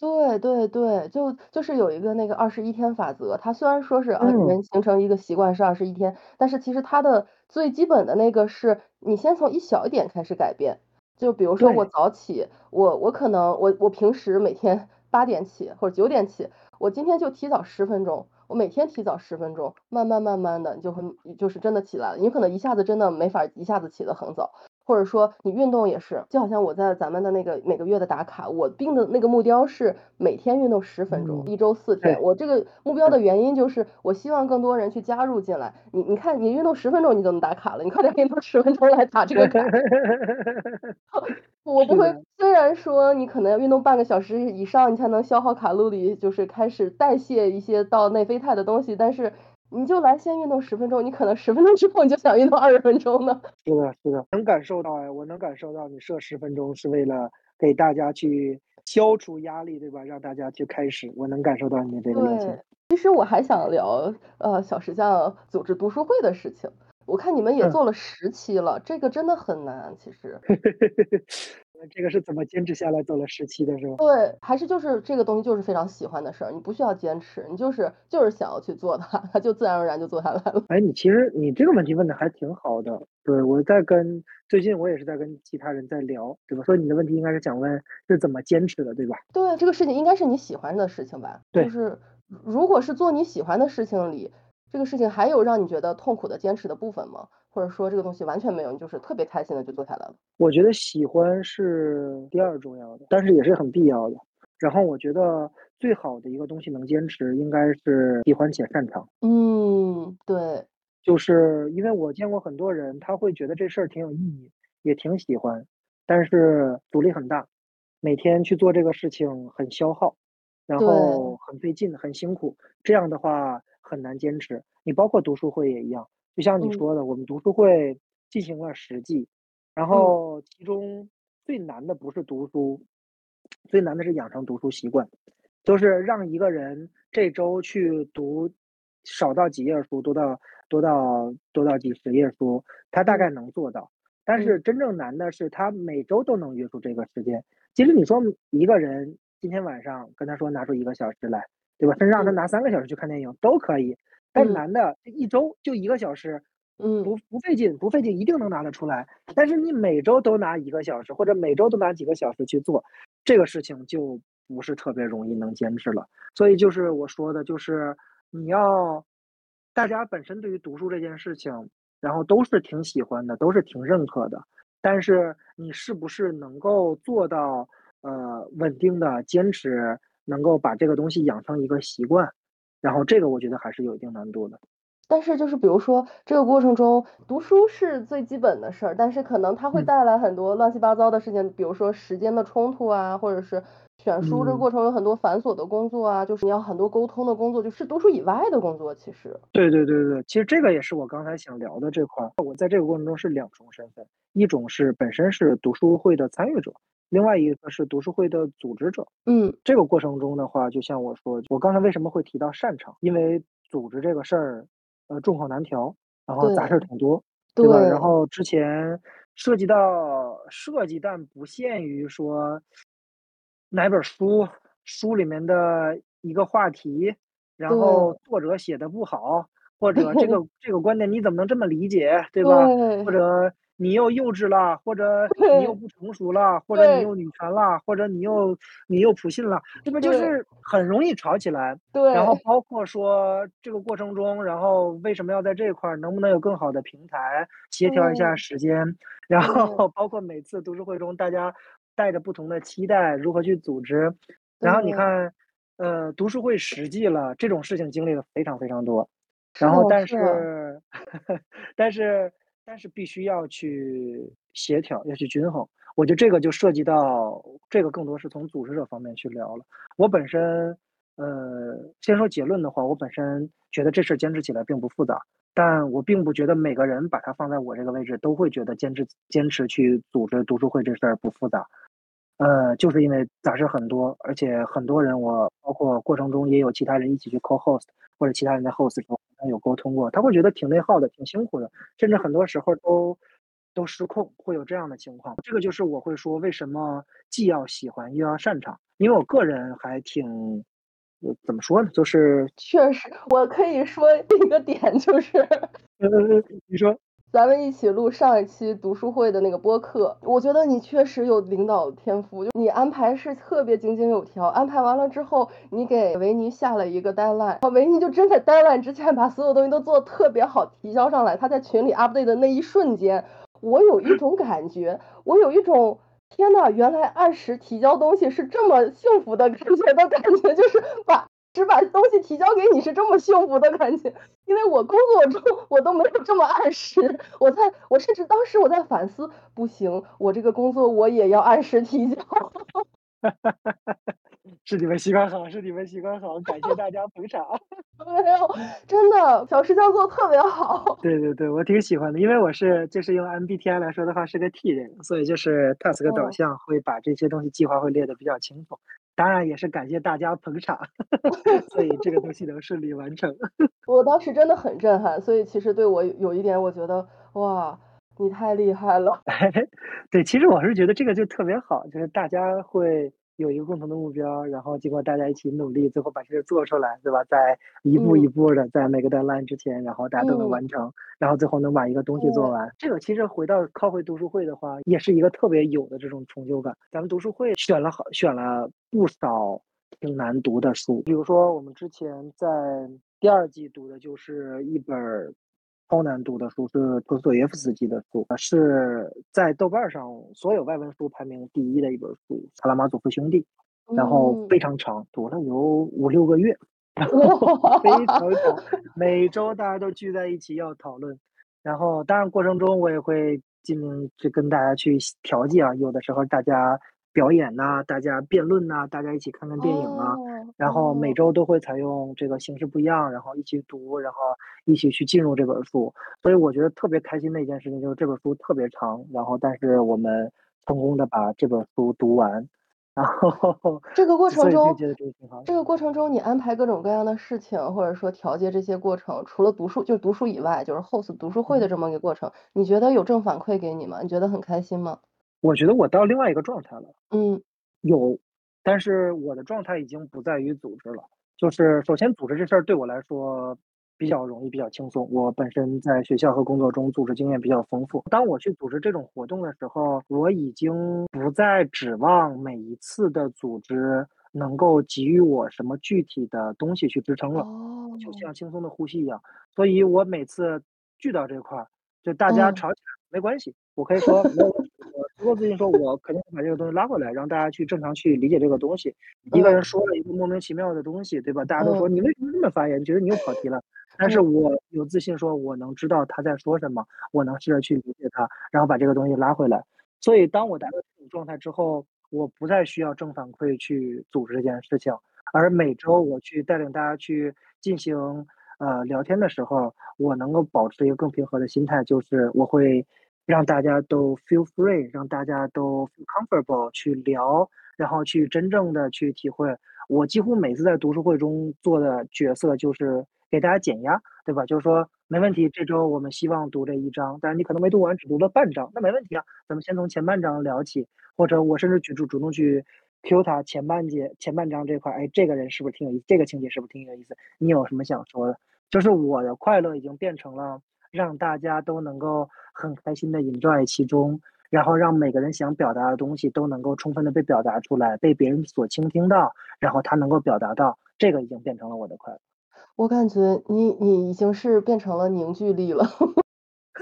对对对，就就是有一个那个二十一天法则，它虽然说是，啊，嗯。人形成一个习惯是二十一天，但是其实它的最基本的那个是，你先从一小一点开始改变。就比如说我对。早起，我我可能我我平时每天 八点起或者九点起，我今天就提早10分钟，我每天提早10分钟，慢慢慢慢的你就会就是真的起来了，你可能一下子真的没法一下子起得很早。或者说你运动也是，就好像我在咱们的那个每个月的打卡，我定的那个目标是每天运动10分钟，嗯，1周四。天。我这个目标。的原因就是我希望更多人去加入进来，你你看你运动10分钟你就能打卡了，你快点运动10分钟来打这个卡。我不会。虽然说你可能要运动半个小时以上，你才能消耗卡路里，就是开始代谢一些到内啡肽的东西，但是你就来先运动10分钟，你可能10分钟之后你就想运动二十分钟呢。是的是的，能感受到哎，我能感受到你设10分钟是为了给大家去消除压力，对吧？让大家去开始，我能感受到你的这个。其实我还想聊，呃，小石匠组织读书会的事情，我看你们也嗯。做了10期了，这个真的很难，其实。那这个是怎么坚持下来做了10期的是吧？对，还是就是这个东西就是非常喜欢的事儿，你不需要坚持，你就是就是想要去做它，它就自然而然就做下来了。哎，你其实你这个问题问的还挺好的。对，我在跟最近我也是在跟其他人在聊，对吧？所以你的问题应该是想问是怎么坚持的，对吧？对，这个事情应该是你喜欢的事情吧。对就。是如果是做你喜欢的事情里，这个事情还有让你觉得痛苦的坚持的部分吗？或者说这个东西完全没有，你就是特别开心的就做下来了？我觉得喜欢是第二重要的，但是也是很必要的。然后我觉得最好的一个东西能坚持，应该是喜欢且擅长。嗯，对。就是因为我见过很多人，他会觉得这事儿挺有意义，也挺喜欢，但是阻力很大，每天去做这个事情很消耗，然后。很费劲、很辛苦，这样的话很难坚持。你包括读书会也一样，就像你嗯。说的，我们读书会进行了10季，然嗯。后其中最难的不是读书，最难的是养成读书习惯。就是让一个人这周去读少到几页书，多到多到多到几十页书，他大概嗯。能做到。但嗯。是真正难的是他每周都能约出这个时间。其实你说一个人今天晚上跟他说拿出一个小时来，对吧？甚至让他嗯。拿三个小时去看电影都可以，但嗯。难的一周就一个小时，嗯。不不费劲不费劲，一定能拿得出来。但是你每周都拿一个小时，或者每周都拿几个小时去做，这个事情就不是特别容易能坚持了。所以就是我说的，就是你要大家本身对于读书这件事情，然后都是挺喜欢的，都是挺认可的。但是你是不是能够做到，呃，稳定的坚持，能够把这个东西养成一个习惯，然后这个我觉得还是有一定难度的。但是就是比如说这个过程中，读书是最基本的事儿，但是可能它会嗯。带来很多乱七八糟的事情，比如说时间的冲突啊，或者是选书这个嗯。过程有很多繁琐的工作啊，就是你要很多沟通的工作，就是读书以外的工作其实。对对对对，其实这个也是我刚才想聊的这块儿。我在这个过程中是两重身份，一种是本身是读书会的参与者，另外一个是读书会的组织者。嗯。这个过程中的话，就像我说，我刚才为什么会提到擅长，因为组织这个事儿，呃，众口难调，然后杂事儿。挺多，对吧？然。后之前涉及到设计，但不限于说哪本儿书，书里面的一个话题，然后。作者写的不好，或者这 个这个观点你怎么能这么理解，对吧？或。者你又幼稚了，或者 你又。不成熟了，或者你。又女权了，或者你又你又普信了，这不就。是很容易吵起来。对然后。包括说这个过程中，然后为什么要在这块儿，能不能有更好的平台，协调一下。时间。然。后包括每次读书会中，大家带着不同的期待，如何去组织。然后你。看，呃，读书会实际了，这种事情经历了非常非常多。然后但是 但是但是必须要去协调，要去均衡。我觉得这个就涉及到这个更多是从组织者方面去聊了。我本身呃，先说结论的话，我本身觉得这事儿坚持起来并不复杂，但我并不觉得每个人把它放在我这个位置，都会觉得坚持坚持去组织读书会这事儿不复杂。呃，就是因为杂事很多，而且很多人，我包括过程中也有其他人一起去 co host，或者其他人在 host 时候有沟通过，他会觉得挺内耗的，挺辛苦的，甚至很多时候都都失控，会有这样的情况。这个就是我会说，为什么既要喜欢又要擅长？因为我个人还挺，怎么说呢？就是确实，我可以说一个点就是，呃，你说。咱们一起录上一期读书会的那个播客，我觉得你确实有领导天赋，你安排是特别井井有条。安排完了之后，你给维尼下了一个 deadline，维尼就真在 deadline 之前把所有东西都做的特别好，提交上来。他在群里 update 的那一瞬间，我有一种感觉，我有一种天呐，原来按时提交东西是这么幸福的感觉的感觉，就是把。只把东西提交给你是这么幸福的感觉，因为我工作中我都没有这么按时。我在我甚至当时我在反思，不行，我这个工作我也要按时提交。是你们习惯好，是你们习惯好，感谢大家捧场。没有，真的小石匠做的特别好。对对对，我挺喜欢的，因为我是就是用 MBTI 来说的话是个 T 人，所以就是 task 导向会把这些东西计划会列的比较清楚。当然也是感谢大家捧场，所以这个东西能顺利完成。我当时真的很震撼，所以其实对我有一点，我觉得哇，你太厉害了。对，其实我是觉得这个就特别好，就是大家会。有一个共同的目标，然后经过大家一起努力，最后把这个做出来，对吧？在一步一步的，在每个 deadline 之前，然后大家都能完成，然后最后能把一个东西做完。这个其实回到靠回读书会的话，也是一个特别有的这种成就感。咱们读书会选了好选了不少挺难读的书，比如说我们之前在第二季读的就是一本。超难读的书是托斯托耶夫斯基的书，是在豆瓣上所有外文书排名第一的一本书《卡拉马佐夫兄弟》，然后非常长，读了有五六个月，然后非常长，每周大家都聚在一起要讨论，然后当然过程中我也会尽量去跟大家去调剂啊，有的时候大家。表演呐，大家辩论呐，大家一起看看电影啊，然后每周都会采用这个形式不一样，然后一起读，然后一起去进入这本书。所以我觉得特别开心的一件事情就是这本书特别长，然后但是我们成功的把这本书读完。然后这个过程中，这个过程中你安排各种各样的事情，或者说调节这些过程，除了读书就是读书以外，就是 host 读书会的这么一个过程，你觉得有正反馈给你吗？你觉得很开心吗？我觉得我到另外一个状态了，嗯，有，但是我的状态已经不在于组织了。就是首先组织这事儿对我来说比较容易，比较轻松。我本身在学校和工作中组织经验比较丰富。当我去组织这种活动的时候，我已经不再指望每一次的组织能够给予我什么具体的东西去支撑了，就像轻松的呼吸一样。所以我每次聚到这块儿，就大家吵起来没关系。我可以说，足够自信，说我肯定会把这个东西拉回来，让大家去正常去理解这个东西。一个人说了一个莫名其妙的东西，对吧？大家都说你为什么这么发言？觉得你又跑题了。但是我有自信，说我能知道他在说什么，我能试着去理解他，然后把这个东西拉回来。所以，当我达到这种状态之后，我不再需要正反馈去组织这件事情，而每周我去带领大家去进行呃聊天的时候，我能够保持一个更平和的心态，就是我会。让大家都 feel free，让大家都 feel comfortable 去聊，然后去真正的去体会。我几乎每次在读书会中做的角色就是给大家减压，对吧？就是说没问题，这周我们希望读这一章，但是你可能没读完，只读了半章，那没问题啊。咱们先从前半章聊起，或者我甚至举出主动去 Q 他前半节、前半章这块，哎，这个人是不是挺有意思？这个情节是不是挺有意思？你有什么想说的？就是我的快乐已经变成了。让大家都能够很开心的 enjoy 其中，然后让每个人想表达的东西都能够充分的被表达出来，被别人所倾听到，然后他能够表达到，这个已经变成了我的快乐。我感觉你你已经是变成了凝聚力了。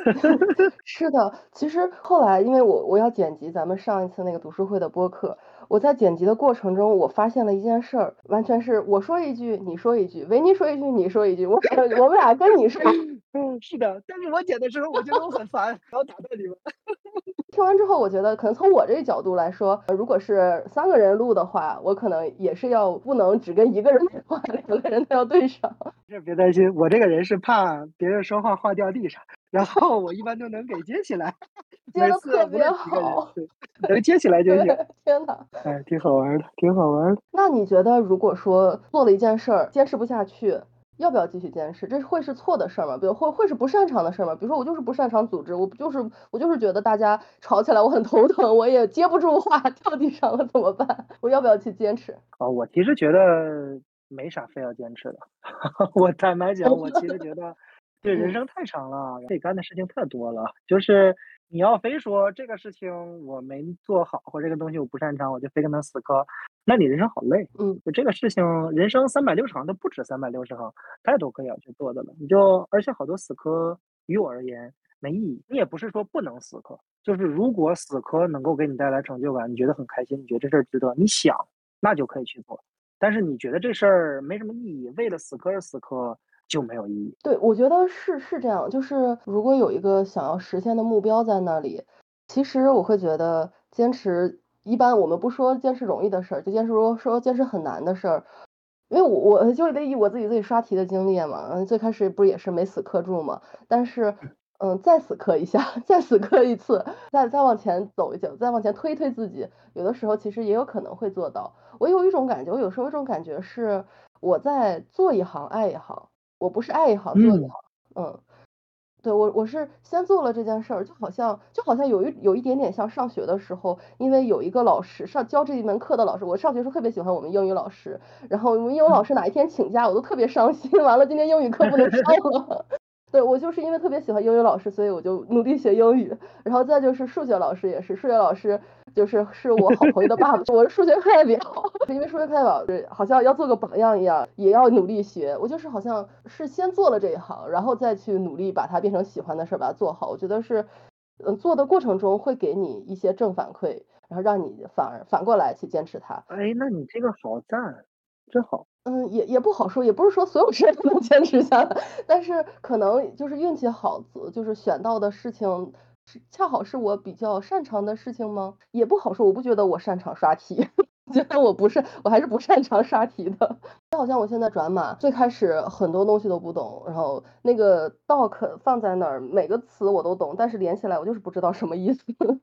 是的，其实后来因为我我要剪辑咱们上一次那个读书会的播客。我在剪辑的过程中，我发现了一件事儿，完全是我说一句，你说一句，维尼说一句，你说一句，我我们俩跟你说，嗯，是的。但是我剪的时候，我觉得我很烦，然后打断你们。听完之后，我觉得可能从我这个角度来说，如果是三个人录的话，我可能也是要不能只跟一个人对话，两个人都要对上。这别担心，我这个人是怕别人说话话掉地上。然后我一般都能给接起来，接的特别好，能接起来就行。天哪，哎，挺好玩的，挺好玩的。那你觉得，如果说做了一件事儿坚持不下去？要不要继续坚持？这会是错的事儿吗？比如会会是不擅长的事儿吗？比如说我就是不擅长组织，我不就是我就是觉得大家吵起来我很头疼，我也接不住话，掉地上了怎么办？我要不要去坚持？啊，我其实觉得没啥非要坚持的。我坦白讲，我其实觉得，对人生太长了，可以干的事情太多了，就是。你要非说这个事情我没做好，或这个东西我不擅长，我就非跟他死磕，那你人生好累。嗯，就这个事情，人生三百六十行都不止三百六十行，太多可以要去做的了。你就而且好多死磕，于我而言没意义。你也不是说不能死磕，就是如果死磕能够给你带来成就感，你觉得很开心，你觉得这事儿值得，你想那就可以去做。但是你觉得这事儿没什么意义，为了死磕而死磕。就没有意义。对，我觉得是是这样，就是如果有一个想要实现的目标在那里，其实我会觉得坚持，一般我们不说坚持容易的事儿，就坚持说说坚持很难的事儿，因为我我就得以我自己自己刷题的经历嘛，嗯，最开始不也是没死磕住嘛，但是嗯，再死磕一下，再死磕一次，再再往前走一走，再往前推一推自己，有的时候其实也有可能会做到。我有一种感觉，我有时候有一种感觉是我在做一行爱一行。我不是爱一行做一行，嗯，对我我是先做了这件事儿，就好像就好像有一有一点点像上学的时候，因为有一个老师上教这一门课的老师，我上学时候特别喜欢我们英语老师，然后我们英语老师哪一天请假，我都特别伤心，完了今天英语课不能上了。对我就是因为特别喜欢英语老师，所以我就努力学英语。然后再就是数学老师也是，数学老师就是是我好朋友的爸爸，我是数学课代表，因为数学课代表好像要做个榜样一样，也要努力学。我就是好像是先做了这一行，然后再去努力把它变成喜欢的事儿，把它做好。我觉得是，嗯，做的过程中会给你一些正反馈，然后让你反而反过来去坚持它。哎，那你这个好赞，真好。嗯，也也不好说，也不是说所有事都能坚持下来，但是可能就是运气好，就是选到的事情是恰好是我比较擅长的事情吗？也不好说，我不觉得我擅长刷题，觉得我不是，我还是不擅长刷题的。就好像我现在转码，最开始很多东西都不懂，然后那个 doc 放在那儿，每个词我都懂，但是连起来我就是不知道什么意思。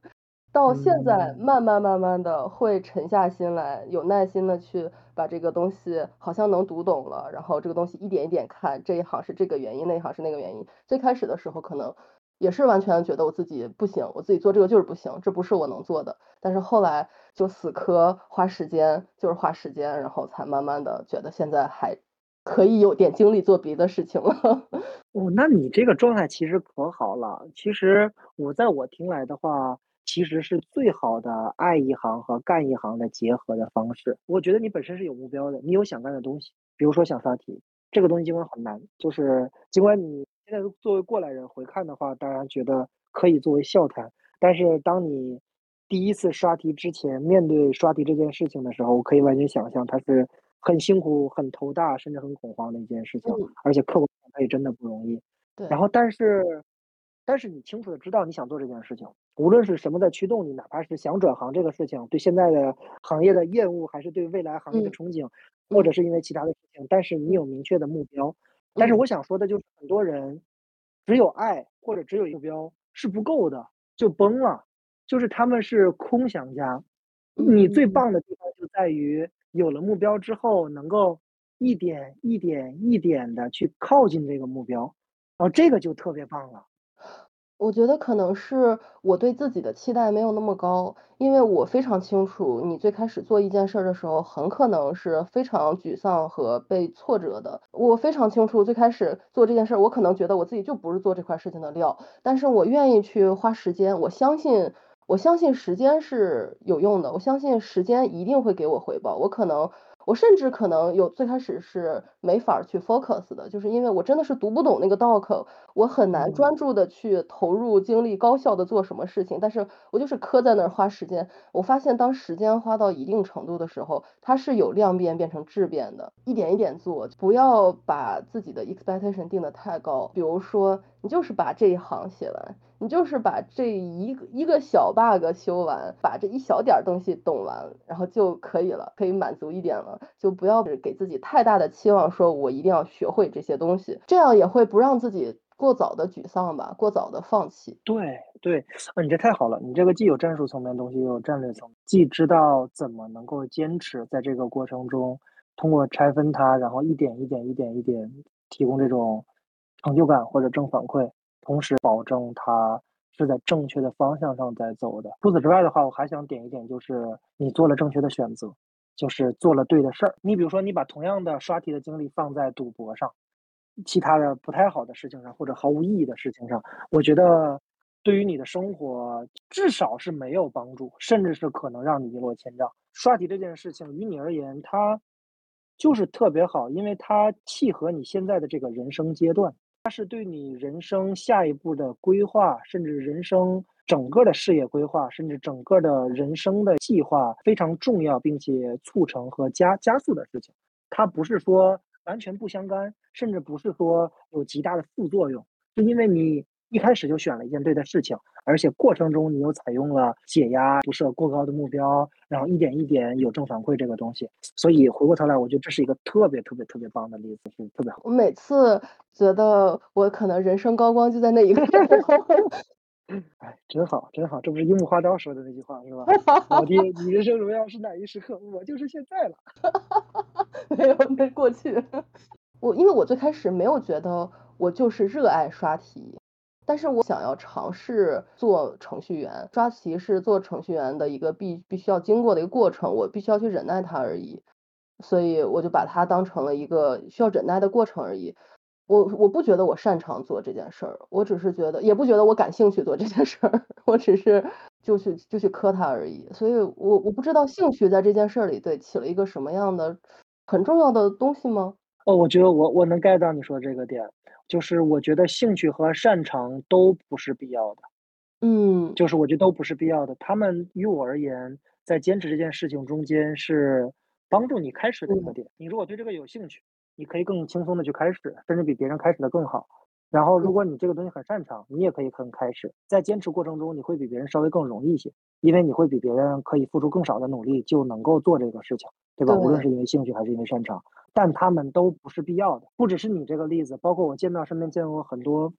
到现在，慢慢慢慢的会沉下心来，有耐心的去把这个东西好像能读懂了，然后这个东西一点一点看，这一行是这个原因，那一行是那个原因。最开始的时候可能也是完全觉得我自己不行，我自己做这个就是不行，这不是我能做的。但是后来就死磕，花时间就是花时间，然后才慢慢的觉得现在还可以有点精力做别的事情了。哦，那你这个状态其实可好了。其实我在我听来的话。其实是最好的爱一行和干一行的结合的方式。我觉得你本身是有目标的，你有想干的东西，比如说想刷题，这个东西尽管很难，就是尽管你现在作为过来人回看的话，当然觉得可以作为笑谈。但是当你第一次刷题之前，面对刷题这件事情的时候，我可以完全想象它是很辛苦、很头大，甚至很恐慌的一件事情，而且客观它也真的不容易。对。然后，但是。但是你清楚的知道你想做这件事情，无论是什么在驱动你，哪怕是想转行这个事情，对现在的行业的厌恶，还是对未来行业的憧憬，或者是因为其他的事情，但是你有明确的目标。但是我想说的就是，很多人只有爱或者只有目标是不够的，就崩了，就是他们是空想家。你最棒的地方就在于有了目标之后，能够一点一点一点的去靠近这个目标，然后这个就特别棒了。我觉得可能是我对自己的期待没有那么高，因为我非常清楚，你最开始做一件事的时候，很可能是非常沮丧和被挫折的。我非常清楚，最开始做这件事，我可能觉得我自己就不是做这块事情的料，但是我愿意去花时间，我相信，我相信时间是有用的，我相信时间一定会给我回报。我可能。我甚至可能有最开始是没法去 focus 的，就是因为我真的是读不懂那个 doc，我很难专注的去投入精力，高效的做什么事情。但是我就是磕在那儿花时间。我发现当时间花到一定程度的时候，它是有量变变成质变的。一点一点做，不要把自己的 expectation 定的太高。比如说，你就是把这一行写完。你就是把这一个一个小 bug 修完，把这一小点东西懂完，然后就可以了，可以满足一点了。就不要给自己太大的期望，说我一定要学会这些东西，这样也会不让自己。过早的沮丧吧，过早的放弃。对对，啊，你这太好了，你这个既有战术层面的东西，又有战略层，既知道怎么能够坚持在这个过程中，通过拆分它，然后一点一点一点一点提供这种成就感或者正反馈，同时保证它是在正确的方向上在走的。除此之外的话，我还想点一点，就是你做了正确的选择，就是做了对的事儿。你比如说，你把同样的刷题的精力放在赌博上。其他的不太好的事情上，或者毫无意义的事情上，我觉得对于你的生活至少是没有帮助，甚至是可能让你一落千丈。刷题这件事情于你而言，它就是特别好，因为它契合你现在的这个人生阶段，它是对你人生下一步的规划，甚至人生整个的事业规划，甚至整个的人生的计划非常重要，并且促成和加加速的事情。它不是说。完全不相干，甚至不是说有极大的副作用，是因为你一开始就选了一件对的事情，而且过程中你又采用了解压，不设过高的目标，然后一点一点有正反馈这个东西。所以回过头来，我觉得这是一个特别特别特别棒的例子，是特别好。我每次觉得我可能人生高光就在那一刻。哎，真好，真好，这不是樱木花道说的那句话是吧？老爹，你人生荣耀是哪一时刻？我就是现在了。没有，没过去。我因为我最开始没有觉得我就是热爱刷题，但是我想要尝试做程序员。刷题是做程序员的一个必必须要经过的一个过程，我必须要去忍耐它而已。所以我就把它当成了一个需要忍耐的过程而已。我我不觉得我擅长做这件事儿，我只是觉得，也不觉得我感兴趣做这件事儿，我只是就去就去磕它而已。所以，我我不知道兴趣在这件事儿里对起了一个什么样的很重要的东西吗？哦，我觉得我我能 get 到你说这个点，就是我觉得兴趣和擅长都不是必要的。嗯，就是我觉得都不是必要的，他们于我而言，在坚持这件事情中间是帮助你开始的一个点。你如果对这个有兴趣。你可以更轻松的去开始，甚至比别人开始的更好。然后，如果你这个东西很擅长，你也可以很开始。在坚持过程中，你会比别人稍微更容易一些，因为你会比别人可以付出更少的努力就能够做这个事情，对吧？无论是因为兴趣还是因为擅长，但他们都不是必要的。不只是你这个例子，包括我见到身边见过很多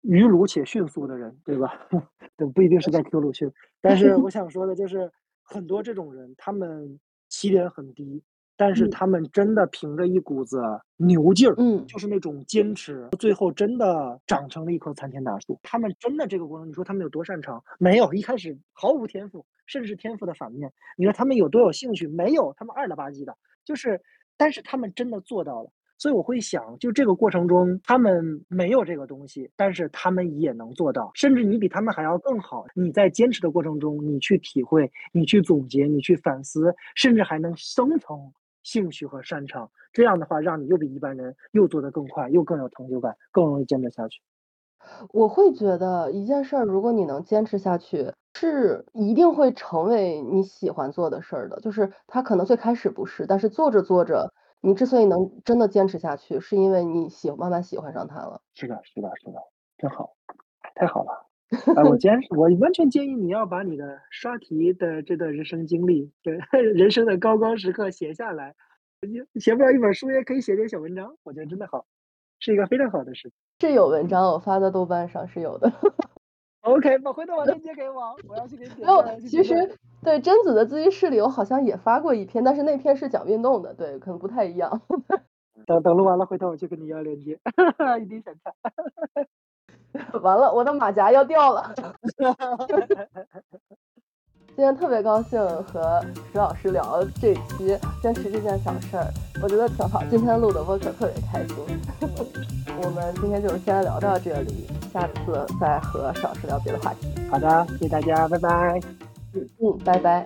愚鲁且迅速的人，对吧？对，不一定是在 Q 鲁迅，但是我想说的就是，很多这种人，他们起点很低。但是他们真的凭着一股子牛劲儿，嗯，就是那种坚持，最后真的长成了一棵参天大树。他们真的这个过程，你说他们有多擅长？没有，一开始毫无天赋，甚至是天赋的反面。你说他们有多有兴趣？没有，他们二了吧唧的。就是，但是他们真的做到了。所以我会想，就这个过程中，他们没有这个东西，但是他们也能做到，甚至你比他们还要更好。你在坚持的过程中，你去体会，你去总结，你去反思，甚至还能生成。兴趣和擅长，这样的话，让你又比一般人又做得更快，又更有成就感，更容易坚持下去。我会觉得一件事儿，如果你能坚持下去，是一定会成为你喜欢做的事儿的。就是它可能最开始不是，但是做着做着，你之所以能真的坚持下去，是因为你喜慢慢喜欢上他了。是的，是的，是的，真好，太好了。啊，我 坚我完全建议你要把你的刷题的这段人生经历，对 人生的高光时刻写下来。你写不了一本书，也可以写点小文章，我觉得真的好，是一个非常好的事。是有文章，我发在豆瓣上是有的。OK，把回头把链接给我，我要去给点。哦，其实对贞子的自习室里，我好像也发过一篇，但是那篇是讲运动的，对，可能不太一样。等等录完了，回头我去跟你要链接，一定想看。完了，我的马甲要掉了。今天特别高兴和石老师聊这期坚持这件小事儿，我觉得挺好。今天录的播客特别开心。我们今天就先聊到这里，下次再和石老师聊别的话题。好的，谢谢大家，拜拜。嗯嗯，拜拜。